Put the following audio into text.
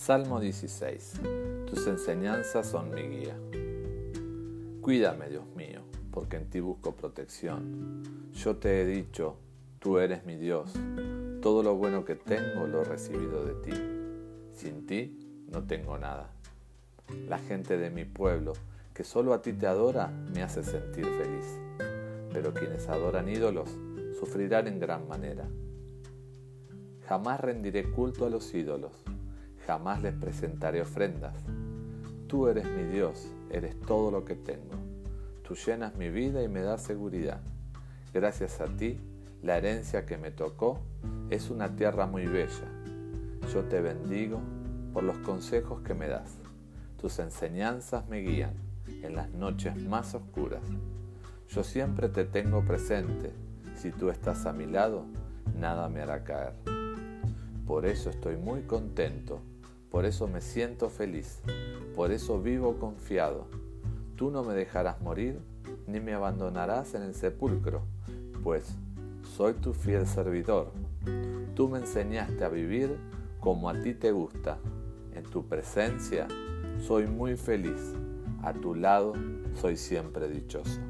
Salmo 16. Tus enseñanzas son mi guía. Cuídame, Dios mío, porque en ti busco protección. Yo te he dicho, tú eres mi Dios. Todo lo bueno que tengo lo he recibido de ti. Sin ti no tengo nada. La gente de mi pueblo, que solo a ti te adora, me hace sentir feliz. Pero quienes adoran ídolos sufrirán en gran manera. Jamás rendiré culto a los ídolos jamás les presentaré ofrendas. Tú eres mi Dios, eres todo lo que tengo. Tú llenas mi vida y me das seguridad. Gracias a ti, la herencia que me tocó es una tierra muy bella. Yo te bendigo por los consejos que me das. Tus enseñanzas me guían en las noches más oscuras. Yo siempre te tengo presente. Si tú estás a mi lado, nada me hará caer. Por eso estoy muy contento por eso me siento feliz, por eso vivo confiado. Tú no me dejarás morir, ni me abandonarás en el sepulcro, pues soy tu fiel servidor. Tú me enseñaste a vivir como a ti te gusta. En tu presencia soy muy feliz. A tu lado soy siempre dichoso.